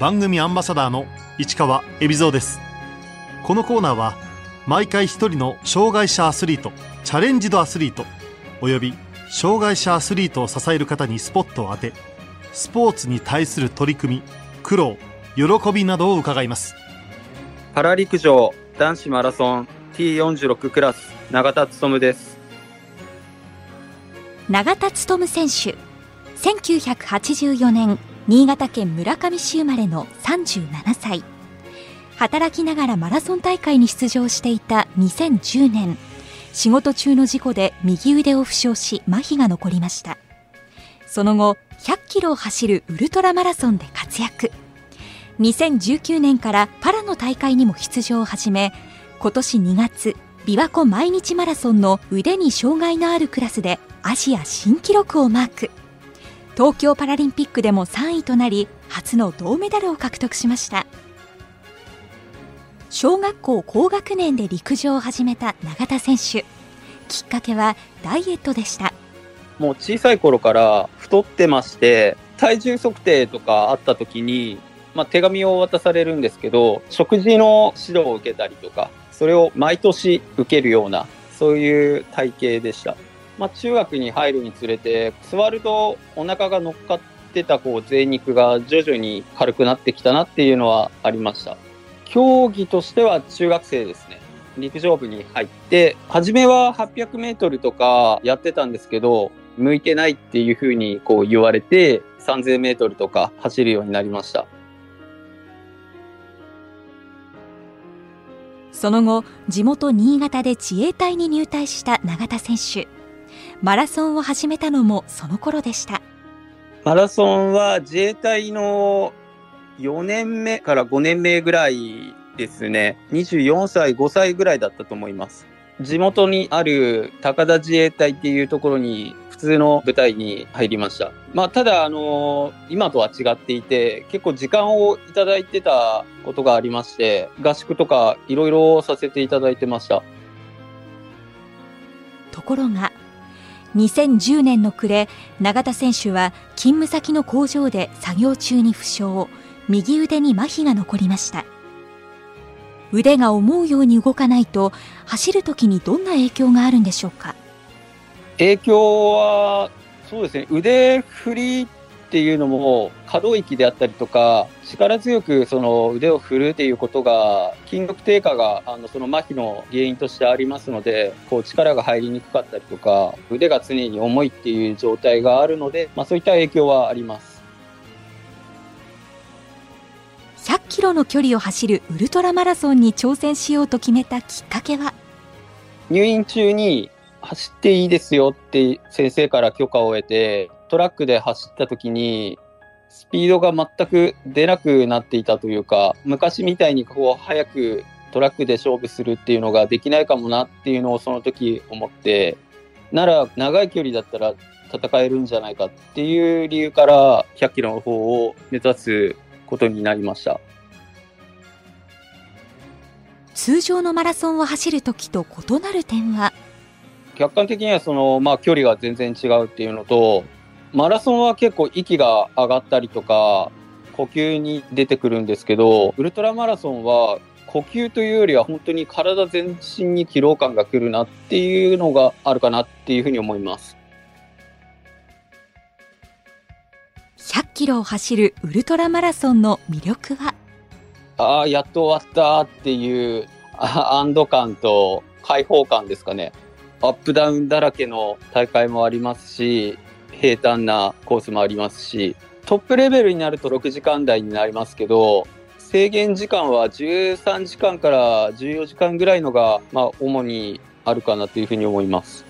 番組アンバサダーの市川恵比蔵です。このコーナーは毎回一人の障害者アスリートチャレンジドアスリートおよび障害者アスリートを支える方にスポットを当てスポーツに対する取り組み苦労喜びなどを伺います。パラ陸上男子マラソン T46 クラス永田努です。永田努選手1984年新潟県村上市生まれの37歳。働きながらマラソン大会に出場していた2010年。仕事中の事故で右腕を負傷し麻痺が残りました。その後100キロを走るウルトラマラソンで活躍。2019年からパラの大会にも出場を始め今年2月琵琶湖毎日マラソンの腕に障害のあるクラスでアジア新記録をマーク。東京パラリンピックでも3位となり初の銅メダルを獲得しました。小学校高学年で陸上を始めた永田選手。きっかけはダイエットでした。もう小さい頃から太ってまして体重測定とかあった時に、まあ、手紙を渡されるんですけど食事の指導を受けたりとかそれを毎年受けるようなそういう体型でした。まあ、中学に入るにつれて座るとお腹が乗っかってたこう贅肉が徐々に軽くなってきたなっていうのはありました。競技としては中学生ですね。陸上部に入って初めは800メートルとかやってたんですけど向いてないっていうふうにこう言われて3000メートルとか走るようになりました。その後地元新潟で自衛隊に入隊した永田選手。マラソンを始めたのもその頃でしたマラソンは自衛隊の4年目から5年目ぐらいですね24歳5歳ぐらいだったと思います地元にある高田自衛隊っていうところに普通の部隊に入りました。まあ、ただ、あの今とは違っていて、結構時間をいただいてたことがありまして、合宿とかいろいろさせていただいてました。ところが、2010年の暮れ永田選手は勤務先の工場で作業中に負傷。右腕に麻痺が残りました。腕が思うように動かないと走るときにどんな影響があるんでしょうか？影響はそうですね。腕振りっていうのも可動域であったりとか力強くその腕を振るっていうことが筋力低下があのその麻痺の原因としてありますのでこう力が入りにくかったりとか腕が常に重いっていう状態があるので、まあ、そういった影響はあります。100キロの距離を走るウルトラマラソンに挑戦しようと決めたきっかけは？入院中に走っていいですよって先生から許可を得てトラックで走った時に、スピードが全く出なくなっていたというか、昔みたいにこう早くトラックで勝負するっていうのができないかもなっていうのをその時思って、なら長い距離だったら戦えるんじゃないかっていう理由から100キロの方を目指すことになりました。通常のマラソンを走る時と異なる点は？客観的にはその、まあ、距離が全然違うっていうのとマラソンは結構息が上がったりとか、呼吸に出てくるんですけど、ウルトラマラソンは呼吸というよりは本当に体全身に疲労感が来るなっていうのがあるかなっていうふうに思います。100キロを走るウルトラマラソンの魅力は？ああ、やっと終わったっていう安堵感と開放感ですかね。アップダウンだらけの大会もありますし、平坦なコースもありますし、トップレベルになると6時間台になりますけど、制限時間は13時間から14時間ぐらいのが、まあ、主にあるかなというふうに思います。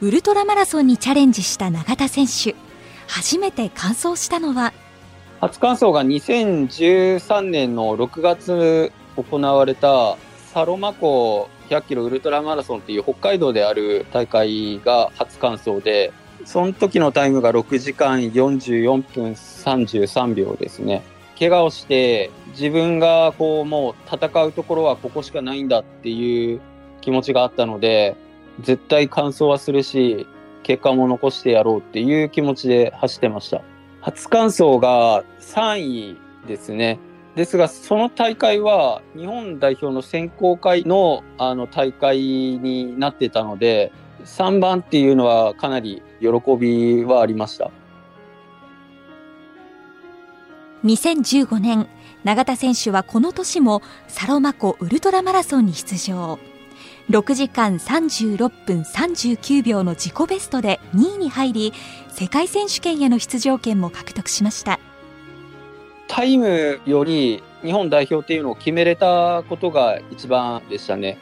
ウルトラマラソンにチャレンジした永田選手。初めて完走したのは？初完走が2013年の6月行われたサロマ湖100キロウルトラマラソンっていう北海道である大会が初完走で、その時のタイムが6時間44分33秒ですね。怪我をして自分がこうもう戦うところはここしかないんだっていう気持ちがあったので、絶対完走はするし、結果も残してやろうっていう気持ちで走ってました。初完走が3位ですね。ですが、その大会は日本代表の選考会のあの大会になってたので、3番っていうのはかなり喜びはありました。2015年、永田選手はこの年もサロマ湖ウルトラマラソンに出場。6時間36分39秒の自己ベストで2位に入り、世界選手権への出場権も獲得しました。タイムより日本代表っていうのを決めれたことが一番でしたね。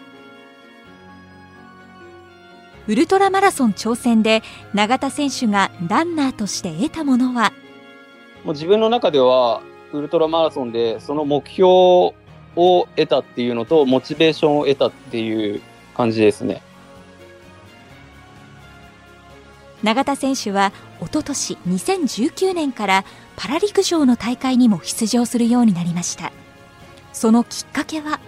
ウルトラマラソン挑戦で永田選手がランナーとして得たものは？もう自分の中ではウルトラマラソンでその目標を得たっていうのとモチベーションを得たっていう感じですね。永田選手はおととし2019年からパラ陸上の大会にも出場するようになりましたそのきっかけは？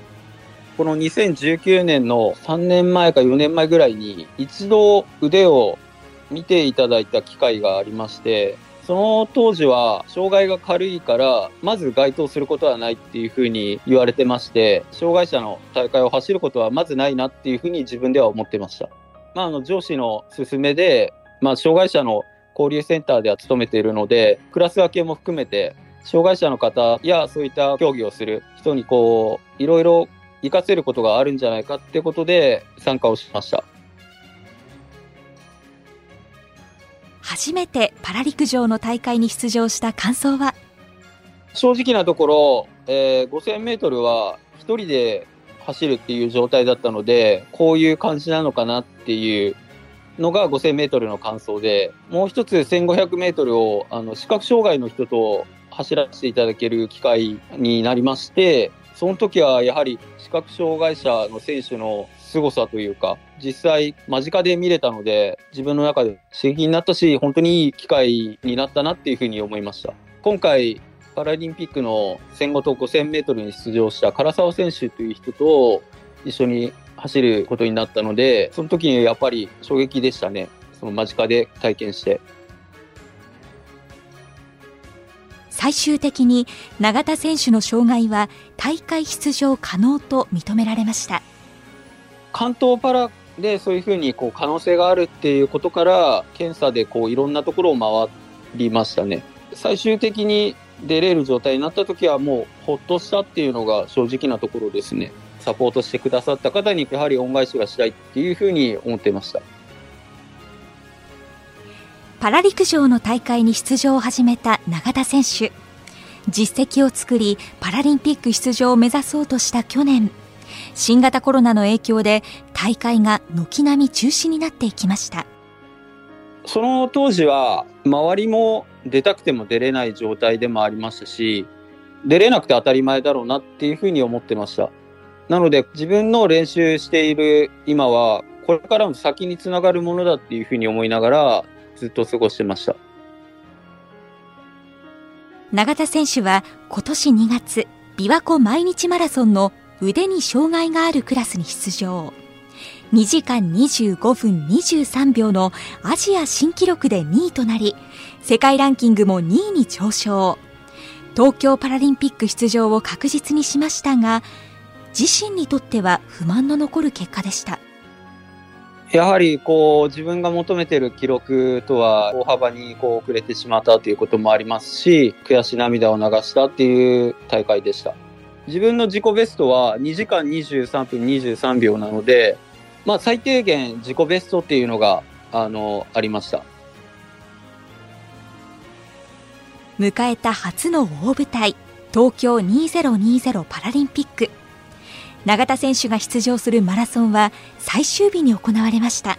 この2019年の3年前か4年前ぐらいに一度腕を見ていただいた機会がありましてその当時は障害が軽いからまず該当することはないっていうふうに言われてまして障害者の大会を走ることはまずないなっていうふうに自分では思ってました。まあ、あの上司の勧めでまあ、障害者の交流センターでは勤めているので、クラス分けも含めて、障害者の方やそういった競技をする人にこう、いろいろ活かせることがあるんじゃないかってことで参加をしました。初めてパラ陸上の大会に出場した感想は？正直なところ、えー、5000メートルは一人で走るっていう状態だったので、こういう感じなのかなっていうのが5000メートルの完走で、もう一つ1500メートルをあの視覚障害の人と走らせていただける機会になりまして、その時はやはり視覚障害者の選手の凄さというか、実際間近で見れたので、自分の中で刺激になったし、本当にいい機会になったなっていうふうに思いました。今回、パラリンピックの1500と5000メートルに出場した唐沢選手という人と一緒に走ることになったので、その時にやっぱり衝撃でしたね。その間近で体験して。最終的に永田選手の障害は大会出場可能と認められました関東パラでそういうふうにこう可能性があるっていうことから検査でこういろんなところを回りましたね最終的に出れる状態になった時はもうほっとしたっていうのが正直なところですねサポートしてくださった方にやはり恩返しがしたいっていうふうに思っていました。パラ陸上の大会に出場を始めた永田選手。実績を作りパラリンピック出場を目指そうとした去年。新型コロナの影響で大会が軒並み中止になっていきました。その当時は周りも出たくても出れない状態でもありましたし出れなくて当たり前だろうなっていうふうに思ってましたなので自分の練習している今はこれからも先につながるものだっていうふうに思いながらずっと過ごしてました。永田選手は今年2月、琵琶湖毎日マラソンの腕に障害があるクラスに出場。2時間25分23秒のアジア新記録で2位となり、世界ランキングも2位に上昇。東京パラリンピック出場を確実にしましたが、自身にとっては不満の残る結果でした。やはりこう自分が求めてる記録とは大幅にこう遅れてしまったということもありますし、悔し涙を流したっていう大会でした。自分の自己ベストは2時間23分23秒なので、まあ最低限自己ベストっていうのが、あの、ありました。迎えた初の大舞台、東京2020パラリンピック。永田選手が出場するマラソンは最終日に行われました。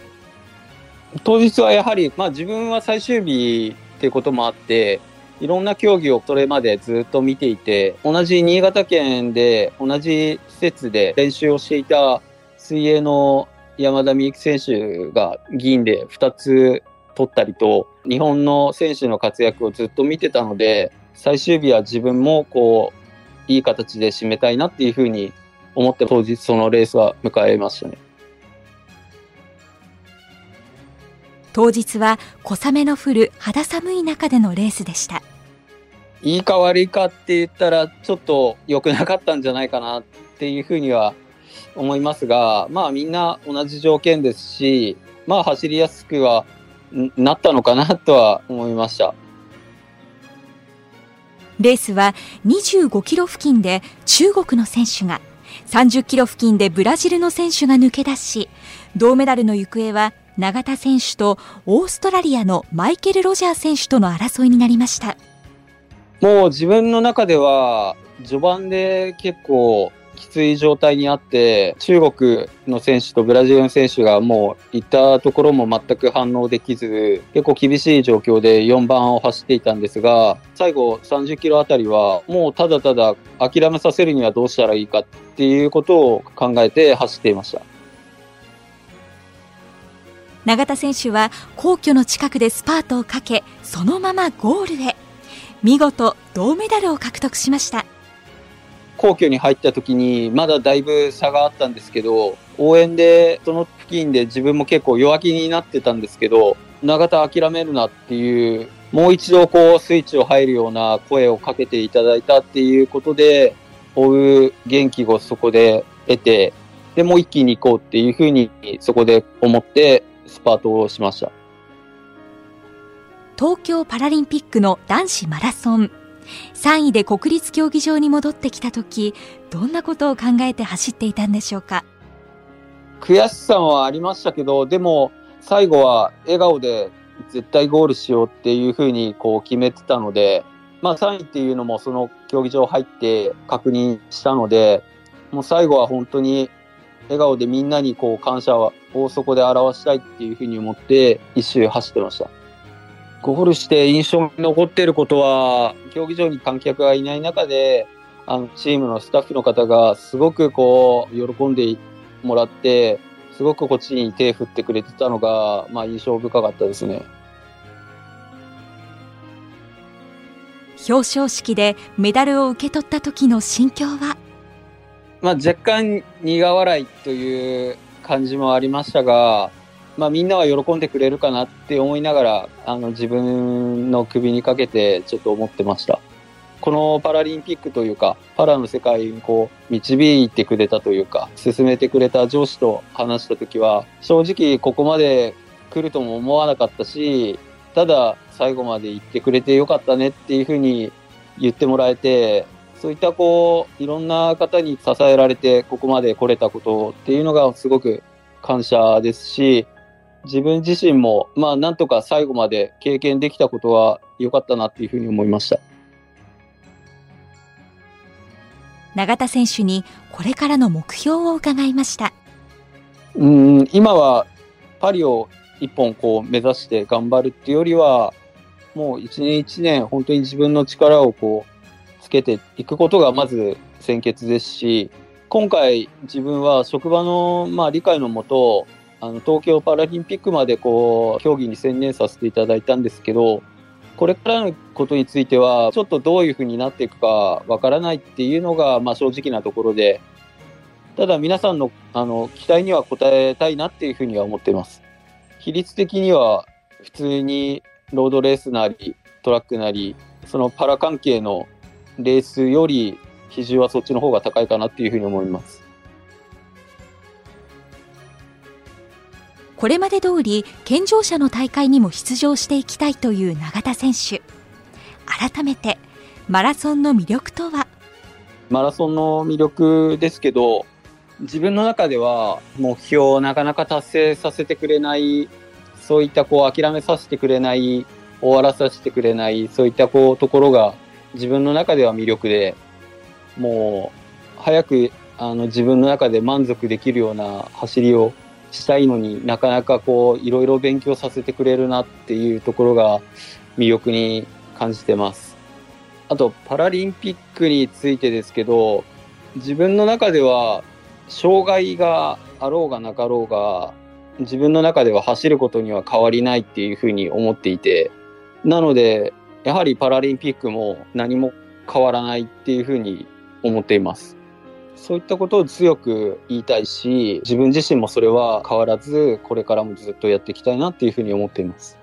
当日はやはり、まあ、自分は最終日っていうこともあっていろんな競技をそれまでずっと見ていて同じ新潟県で同じ施設で練習をしていた水泳の山田美幸選手が銀で2つ取ったりと日本の選手の活躍をずっと見てたので最終日は自分もこういい形で締めたいなっていうふうに思って当日そのレースは迎えましたね。当日は小雨の降る肌寒い中でのレースでしたいいか悪いかって言ったらちょっと良くなかったんじゃないかなっていうふうには思いますがまあみんな同じ条件ですしまあ走りやすくはなったのかなとは思いました。レースは25キロ付近で中国の選手が、30キロ付近でブラジルの選手が抜け出し、銅メダルの行方は永田選手とオーストラリアのマイケル・ロジャー選手との争いになりました。もう自分の中では序盤で結構きつい状態にあって、中国の選手とブラジルの選手がもう行ったところも全く反応できず、結構厳しい状況で4番を走っていたんですが、最後30キロあたりはもうただただ諦めさせるにはどうしたらいいかっていうことを考えて走っていました。永田選手は皇居の近くでスパートをかけ、そのままゴールへ。見事銅メダルを獲得しました。皇居に入った時にまだだいぶ差があったんですけど応援でその付近で自分も結構弱気になってたんですけど永田諦めるなっていうもう一度こうスイッチを入るような声をかけていただいたっていうことで追う元気をそこで得てでもう一気に行こうっていうふうにそこで思ってスパートをしました。東京パラリンピックの男子マラソン。3位で国立競技場に戻ってきた時どんなことを考えて走っていたんでしょうか？悔しさはありましたけどでも最後は笑顔で絶対ゴールしようっていうふうにこう決めてたので、まあ、3位っていうのもその競技場入って確認したのでもう最後は本当に笑顔でみんなにこう感謝をそこで表したいっていうふうに思って一周走ってました。ゴールして印象に残っていることは、競技場に観客がいない中で、あの、チームのスタッフの方がすごくこう、喜んでもらって、すごくこっちに手振ってくれてたのが、まあ印象深かったですね。表彰式でメダルを受け取った時の心境は？まあ若干苦笑いという感じもありましたが、まあ、みんなは喜んでくれるかなって思いながら、あの、自分の首にかけてちょっと思ってました。このパラリンピックというか、パラの世界にこう、導いてくれたというか、進めてくれた上司と話したときは、正直ここまで来るとも思わなかったし、ただ最後まで行ってくれてよかったねっていうふうに言ってもらえて、そういったこう、いろんな方に支えられてここまで来れたことっていうのがすごく感謝ですし、自分自身も、まあ、なんとか最後まで経験できたことは良かったなっていうふうに思いました。永田選手にこれからの目標を伺いました。うん、今はパリを一本こう目指して頑張るっていうよりは、もう一年一年本当に自分の力をこうつけていくことがまず先決ですし、今回自分は職場のまあ理解のもと、あの東京パラリンピックまでこう競技に専念させていただいたんですけど、これからのことについては、ちょっとどういうふうになっていくかわからないっていうのが、まあ、正直なところで、ただ皆さんのあの期待には応えたいなっていうふうには思ってます。比率的には普通にロードレースなりトラックなり、そのパラ関係のレースより比重はそっちの方が高いかなっていうふうに思います。これまで通り健常者の大会にも出場していきたいという永田選手。改めてマラソンの魅力とは？マラソンの魅力ですけど自分の中では目標をなかなか達成させてくれないそういったこう諦めさせてくれない終わらさせてくれないそういったこうところが自分の中では魅力でもう早くあの自分の中で満足できるような走りをしたいのになかなかこういろいろ勉強させてくれるなっていうところが魅力に感じてます。あとパラリンピックについてですけど自分の中では障害があろうがなかろうが自分の中では走ることには変わりないっていうふうに思っていてなのでやはりパラリンピックも何も変わらないっていうふうに思っています。そういったことを強く言いたいし、自分自身もそれは変わらず、これからもずっとやっていきたいなっていうふうに思っています。